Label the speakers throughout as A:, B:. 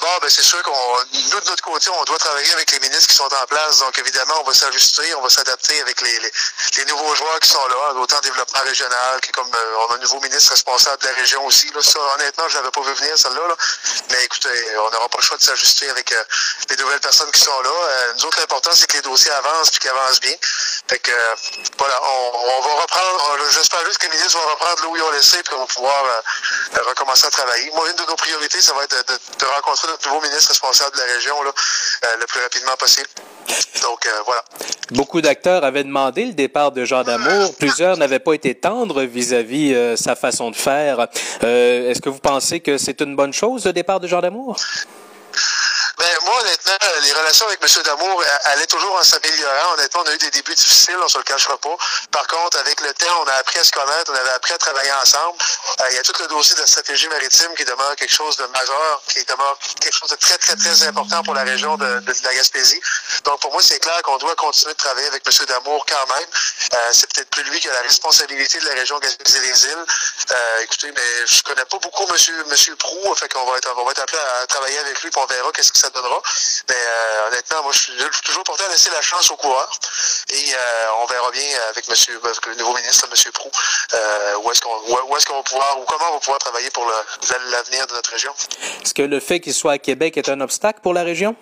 A: D'abord, ben, c'est sûr qu'on, nous, de notre côté, on doit travailler avec les ministres qui sont en place. Donc, évidemment, on va s'ajuster, on va s'adapter avec les, les, nouveaux joueurs qui sont là, autant développement régional, que comme euh, on a un nouveau ministre responsable de la région aussi. Là, honnêtement, je l'avais pas vu venir, celle-là. Là. Mais écoutez, on n'aura pas le choix de s'ajuster avec euh, les nouvelles personnes qui sont là. Euh, nous autres, l'important, c'est que les dossiers avancent puis qu'ils avancent bien. Fait que, voilà, on, on va reprendre, j'espère juste que les ministres vont reprendre là où ils ont laissé puis qu'on va pouvoir recommencer à travailler. Moi, une de nos priorités, ça va être de, rencontrer notre nouveau ministre responsable de la région là, le plus rapidement possible. Donc, voilà.
B: Beaucoup d'acteurs avaient demandé le départ de Jean Damour. Plusieurs n'avaient pas été tendres vis-à-vis -vis, sa façon de faire. Euh, Est-ce que vous pensez que c'est une bonne chose, le départ de Jean Damour?
A: Moi, honnêtement, les relations avec M. Damour allaient toujours en s'améliorant. Honnêtement, on a eu des débuts difficiles, on se le cachera pas. Par contre, avec le temps, on a appris à se connaître, on avait appris à travailler ensemble. Euh, il y a tout le dossier de la stratégie maritime qui demeure quelque chose de majeur, qui demeure quelque chose de très, très, très important pour la région de, la Gaspésie. Donc, pour moi, c'est clair qu'on doit continuer de travailler avec M. Damour quand même. Euh, c'est peut-être plus lui qui a la responsabilité de la région Gaspésie-les-Îles. Euh, écoutez, mais je connais pas beaucoup M. Monsieur, qu'on va être, on va être appelé à travailler avec lui, puis on verra qu'est-ce que ça donnera. Mais euh, honnêtement, moi, je suis toujours porté à laisser la chance aux coureurs. Et euh, on verra bien avec monsieur, le nouveau ministre, M. Prou, euh, où est-ce qu'on où est-ce qu'on va pouvoir ou comment on va pouvoir travailler pour l'avenir de notre région.
B: Est-ce que le fait qu'il soit à Québec est un obstacle pour la région?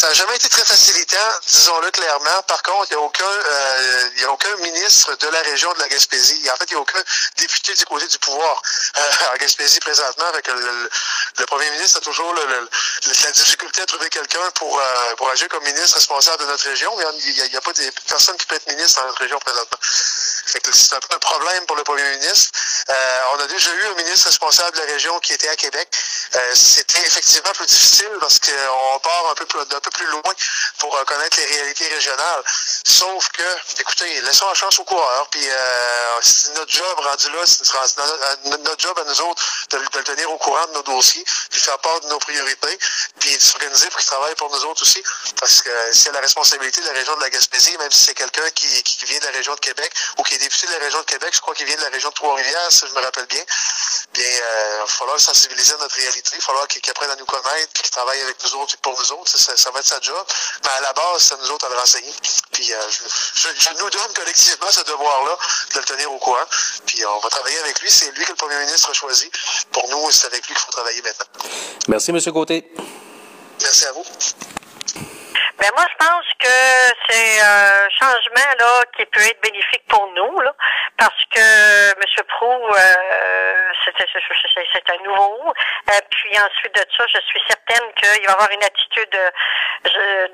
A: Ça n'a jamais été très facilitant, disons-le clairement. Par contre, il n'y a aucun euh, a aucun ministre de la région de la Gaspésie. En fait, il n'y a aucun député du côté du pouvoir euh, en Gaspésie présentement. Le, le, premier ministre a toujours la difficulté à trouver quelqu'un pour, euh, pour agir comme ministre responsable de notre région. Mais il n'y a, pas de personne qui peut être ministre dans notre région présentement. C'est un problème pour le premier ministre. Euh, on a déjà eu un ministre responsable de la région qui était à Québec. C'était effectivement plus difficile parce qu'on part un peu, plus, un plus loin pour euh, connaître les réalités régionales. Sauf que, écoutez, laissons la chance aux coureurs. Puis euh, notre job rendu là, c'est notre job à nous autres de, le tenir au courant de nos dossiers, puis faire part de nos priorités, puis de s'organiser pour qu'ils travaillent pour nous autres aussi. Parce que c'est la responsabilité de la région de la Gaspésie, même si c'est quelqu'un qui, qui vient de la région de Québec ou qui est député de la région de Québec, je crois qu'il vient de la région de Trois-Rivières, si je me rappelle bien. Bien, euh, il va falloir sensibiliser notre réalité, il va falloir qu'il qu apprenne à nous connaître, qu'il travaille avec nous autres et pour nous autres. Ça, ça, va être sa job. Mais à la base, c'est nous autres à le renseigner. Puis euh, je, je, je, nous donne collectivement ce devoir-là de le tenir au courant. Puis on va travailler avec lui. C'est lui que le premier ministre a choisi. Pour nous, c'est avec lui qu'il faut travailler maintenant.
B: Merci, M. Côté.
A: Merci à vous.
C: Ben moi, je pense que c'est un changement là qui peut être bénéfique pour nous, là, parce que M. Prou, euh, c'est un nouveau. Euh, puis ensuite de ça, je suis certaine qu'il va avoir une attitude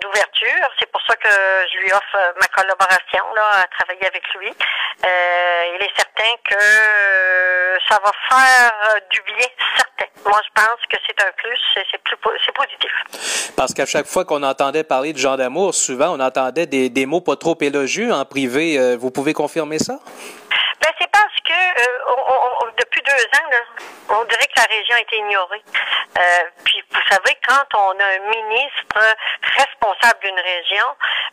C: d'ouverture. C'est pour ça que je lui offre ma collaboration là, à travailler avec lui. Euh, il est certain que ça va faire du bien, certain. Moi, je pense que c'est un plus, c'est positif.
B: Parce qu'à chaque fois qu'on entendait parler de Jean d'amour, souvent on entendait des, mots pas trop élogieux en privé. Euh, vous pouvez confirmer ça?
C: Ben, c'est parce que euh, on, on, depuis on dirait que la région a été ignorée. Euh, vous savez, quand on a un ministre responsable d'une région,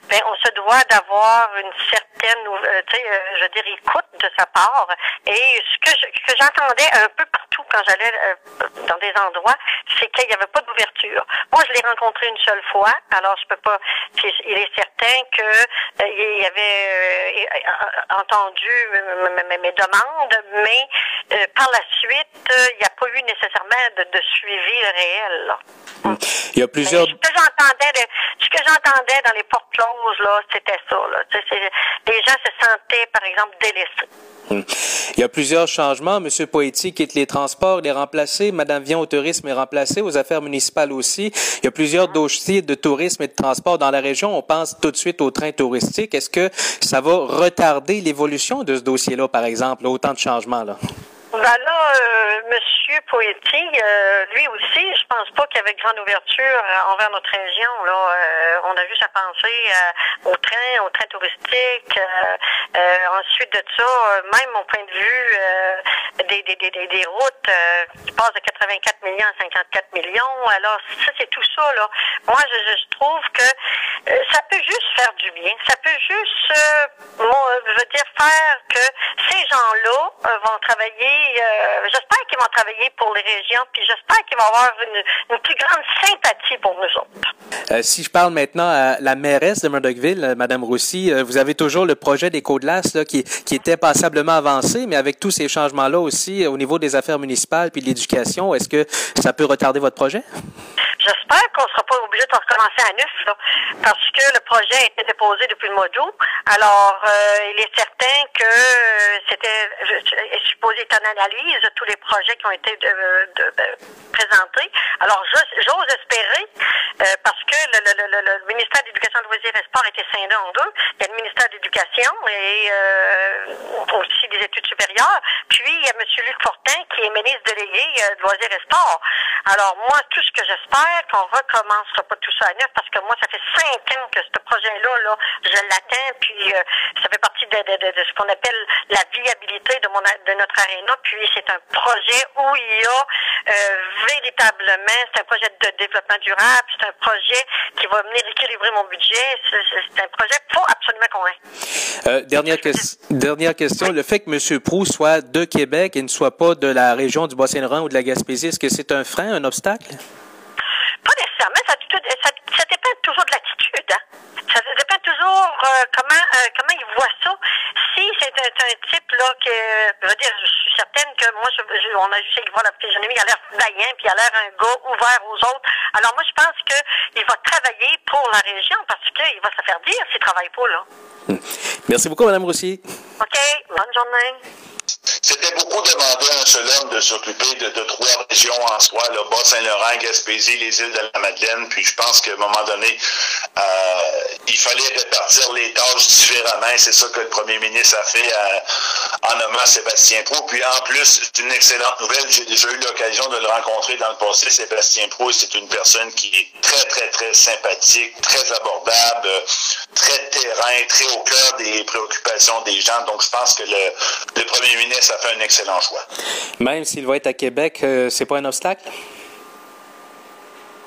C: ben on se doit d'avoir une certaine, euh, tu sais, je veux dire, écoute de sa part. Et ce que je, j'entendais un peu partout quand j'allais dans des endroits, c'est qu'il n'y avait pas d'ouverture. Moi, je l'ai rencontré une seule fois, alors je peux pas. Il est certain que il avait entendu mes, demandes, mais euh, par la suite, il euh, n'y a eu nécessairement de, de suivi réel. Là.
B: Il y a plusieurs.
C: Mais ce que j'entendais, ce que j'entendais dans les portes closes là, c'était ça. Là. Les gens se sentaient, par exemple, délaissés.
B: Il y a plusieurs changements. Monsieur Poetti quitte les transports, il est remplacé. Madame Vion au tourisme est remplacée, aux affaires municipales aussi. Il y a plusieurs dossiers de tourisme et de transport dans la région. On pense tout de suite au train touristique. Est-ce que ça va retarder l'évolution de ce dossier-là, par exemple, autant de changements là?
C: Ben là, euh, Monsieur Poetti, euh, lui aussi, je pense pas qu'il y avait grande ouverture euh, envers notre région. Là, euh, on a vu sa pensée euh, au train, au train touristique. ensuite de ça, même au point de vue des, des, des, des, routes qui passent de 84 millions à 54 millions. Alors, ça, c'est tout ça. Là. Moi, je, trouve que ça peut juste faire du bien. Ça peut juste, je veux dire, faire que ces gens-là vont travailler euh, j'espère qu'ils vont travailler pour les régions, puis j'espère qu'il va avoir une, plus grande sympathie pour nous autres.
B: Euh, si je parle maintenant à la mairesse de Murdochville, euh, Madame Roussy, euh, vous avez toujours le projet des Côtes-Glaces qui, qui était passablement avancé, mais avec tous ces changements-là aussi au niveau des affaires municipales puis de l'éducation, est-ce que ça peut retarder votre projet?
C: J'espère qu'on ne sera pas obligé de recommencer à neuf, là, parce que le projet a été déposé depuis le mois d'août. Alors, euh, il est certain que euh, c'était est supposé être en analyse tous les projets qui ont été de, de, présentés. Alors, j'ose espérer, euh, parce que le, le, le, ministère de l'Éducation, de loisirs et Sport été scindé en deux. Il y a le ministère de l'Éducation et aussi des études supérieures. Puis, il y a M. Luc Fortin, qui est ministre délégué de loisirs et sport. Alors, moi, tout ce que j'espère, qu'on recommencera pas tout ça à neuf parce que moi, ça fait cinq ans que ce projet-là, là, je l'attends, puis euh, ça fait partie de, ce qu'on appelle la viabilité de, mon, de notre aréna. Puis c'est un projet où il y a euh, véritablement, c'est un projet de développement durable, c'est un projet qui va venir équilibrer mon budget. C'est un projet faut absolument qu'on ait.
B: Euh, dernière, dernière question. Le fait que M. Prou soit de Québec et ne soit pas de la région du Bas-Saint-Laurent ou de la Gaspésie, est-ce que c'est un frein, un obstacle?
C: Pas nécessairement. Ça, ça, ça dépend toujours de l'attitude. Hein? Ça dépend toujours euh, comment euh, comment il voit ça. Si c'est un, un, type là que je veux dire, je suis certaine que moi, je, je, on a juste de voir la physionomie, il a l'air vaillant, puis il a l'air un gars ouvert aux autres. Alors moi, je pense que il va travailler pour la région parce qu'il va se faire dire s'il travaille pas là.
B: Merci beaucoup, Madame Roussy.
C: OK. Bonne journée.
D: C'était beaucoup demandé à un seul homme de s'occuper de, de, trois régions en soi, le Bas-Saint-Laurent, Gaspésie, les îles de la Madeleine. Puis je pense qu'à un moment donné, euh, il fallait répartir les tâches différemment. C'est ça que le premier ministre a fait euh, en nommant Sébastien Pro. Puis en plus, c'est une excellente nouvelle. J'ai déjà eu l'occasion de le rencontrer dans le passé, Sébastien Pro. C'est une personne qui est très, très, très sympathique, très abordable, très terrain, très au cœur des préoccupations des gens. Donc je pense que le, premier ministre ça fait un excellent choix.
B: Même s'il va être à Québec, euh, c'est pas un obstacle?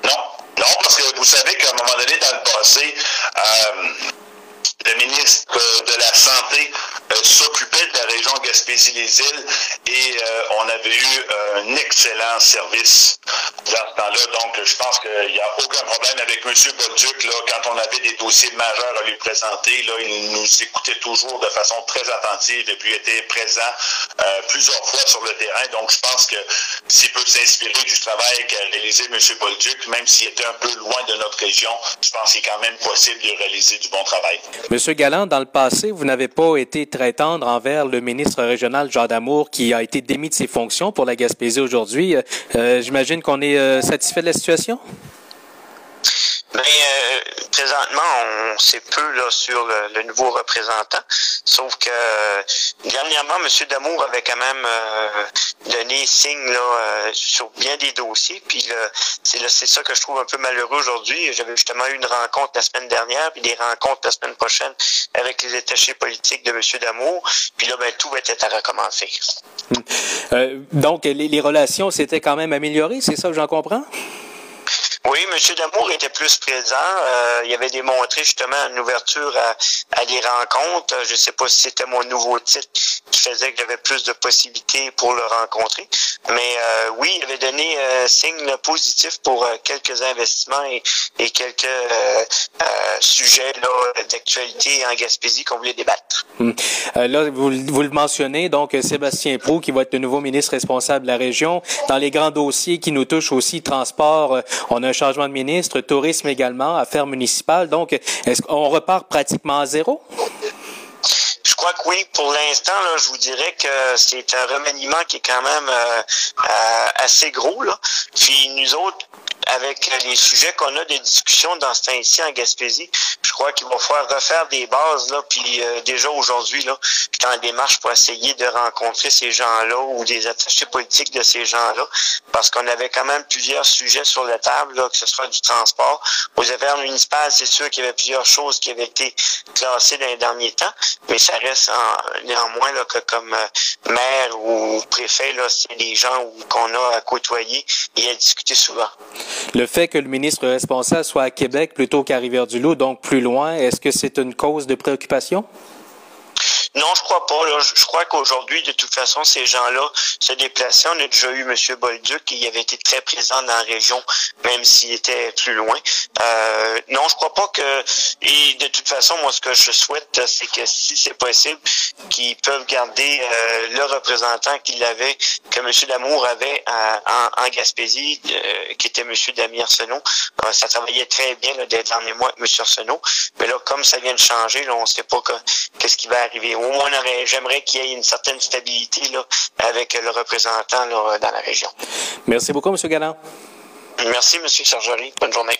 D: Non, non, parce que vous savez qu'à un moment donné, dans le passé, euh, le ministre de la Santé euh, s'occupait de la région Gaspésie-les-Îles et euh, on avait eu un excellent service dans ce temps-là. Donc, je pense qu'il n'y a aucun problème avec M. Bolduc. Là, quand on avait des dossiers majeurs à lui présenter, là, il nous écoutait toujours de façon très attentive et puis était présent euh, plusieurs fois sur le terrain. Donc, je pense que s'il peut s'inspirer du travail qu'a réalisé M. Bolduc, même s'il était un peu loin de notre région, je pense qu'il est quand même possible de réaliser du bon travail.
B: Monsieur Galland, dans le passé, vous n'avez pas été très tendre envers le ministre régional Jean Damour qui a été démis de ses fonctions pour la Gaspésie aujourd'hui. Euh, J'imagine qu'on est euh, satisfait de la situation?
E: Mais euh, présentement, on sait peu là, sur le, le, nouveau représentant. Sauf que euh, dernièrement, M. Damour avait quand même euh, donné signe là, euh, sur bien des dossiers. Puis c'est ça que je trouve un peu malheureux aujourd'hui. J'avais justement eu une rencontre la semaine dernière, puis des rencontres la semaine prochaine avec les attachés politiques de M. Damour. Puis là, ben, tout va être à recommencer.
B: Euh, donc, les, les relations s'étaient quand même améliorées, c'est ça que j'en comprends?
E: Oui, M. Damour était plus présent. Euh, il avait démontré justement une ouverture à, à des rencontres. Je ne sais pas si c'était mon nouveau titre qui faisait que j'avais plus de possibilités pour le rencontrer. Mais euh, oui, il avait donné euh, signe positif pour euh, quelques investissements et, et quelques euh, euh, sujets d'actualité en Gaspésie qu'on voulait débattre.
B: Hum. là, vous, vous, le mentionnez, donc Sébastien Prou, qui va être le nouveau ministre responsable de la région. Dans les grands dossiers qui nous touchent aussi, transport, on a changement de ministre, tourisme également, affaires municipales. Donc, est-ce qu'on repart pratiquement à zéro?
E: Je crois que oui. Pour l'instant, je vous dirais que c'est un remaniement qui est quand même euh, euh, assez gros. Puis nous autres, avec les sujets qu'on a de discussion dans ce temps-ci en Gaspésie, crois qu'il va falloir refaire des bases là. Puis euh, déjà aujourd'hui, là, je en démarche pour essayer de rencontrer ces gens-là ou des attachés politiques de ces gens-là, parce qu'on avait quand même plusieurs sujets sur la table, là, que ce soit du transport. Aux affaires municipales, c'est sûr qu'il y avait plusieurs choses qui avaient été classées dans les derniers temps, mais ça reste néanmoins là, que comme euh, maire ou préfet, là, c'est des gens qu'on a à côtoyer et à discuter souvent.
B: Le fait que le ministre responsable soit à Québec plutôt qu'à Rivière-du-Loup, donc plus loin, est-ce que c'est une cause de préoccupation?
E: Non, je crois pas. Là. Je crois qu'aujourd'hui, de toute façon, ces gens-là se déplaçaient. On a déjà eu M. Bolduc qui avait été très présent dans la région, même s'il était plus loin. Euh, non, je crois pas que. Et de toute façon, moi, ce que je souhaite, c'est que si c'est possible, qu'ils peuvent garder euh, le représentant qu'il avait, que M. Damour avait en, en, Gaspésie, euh, qui était M. Damien Arsenault. Euh, ça travaillait très bien là, des derniers mois avec M. Arsenault. Mais là, comme ça vient de changer, là, on ne sait pas qu'est-ce qui va arriver. Au moins, j'aimerais qu'il y ait une certaine stabilité là, avec le représentant là, dans la région.
B: Merci beaucoup, M. Galland.
E: Merci, M. Sergerie. Bonne journée.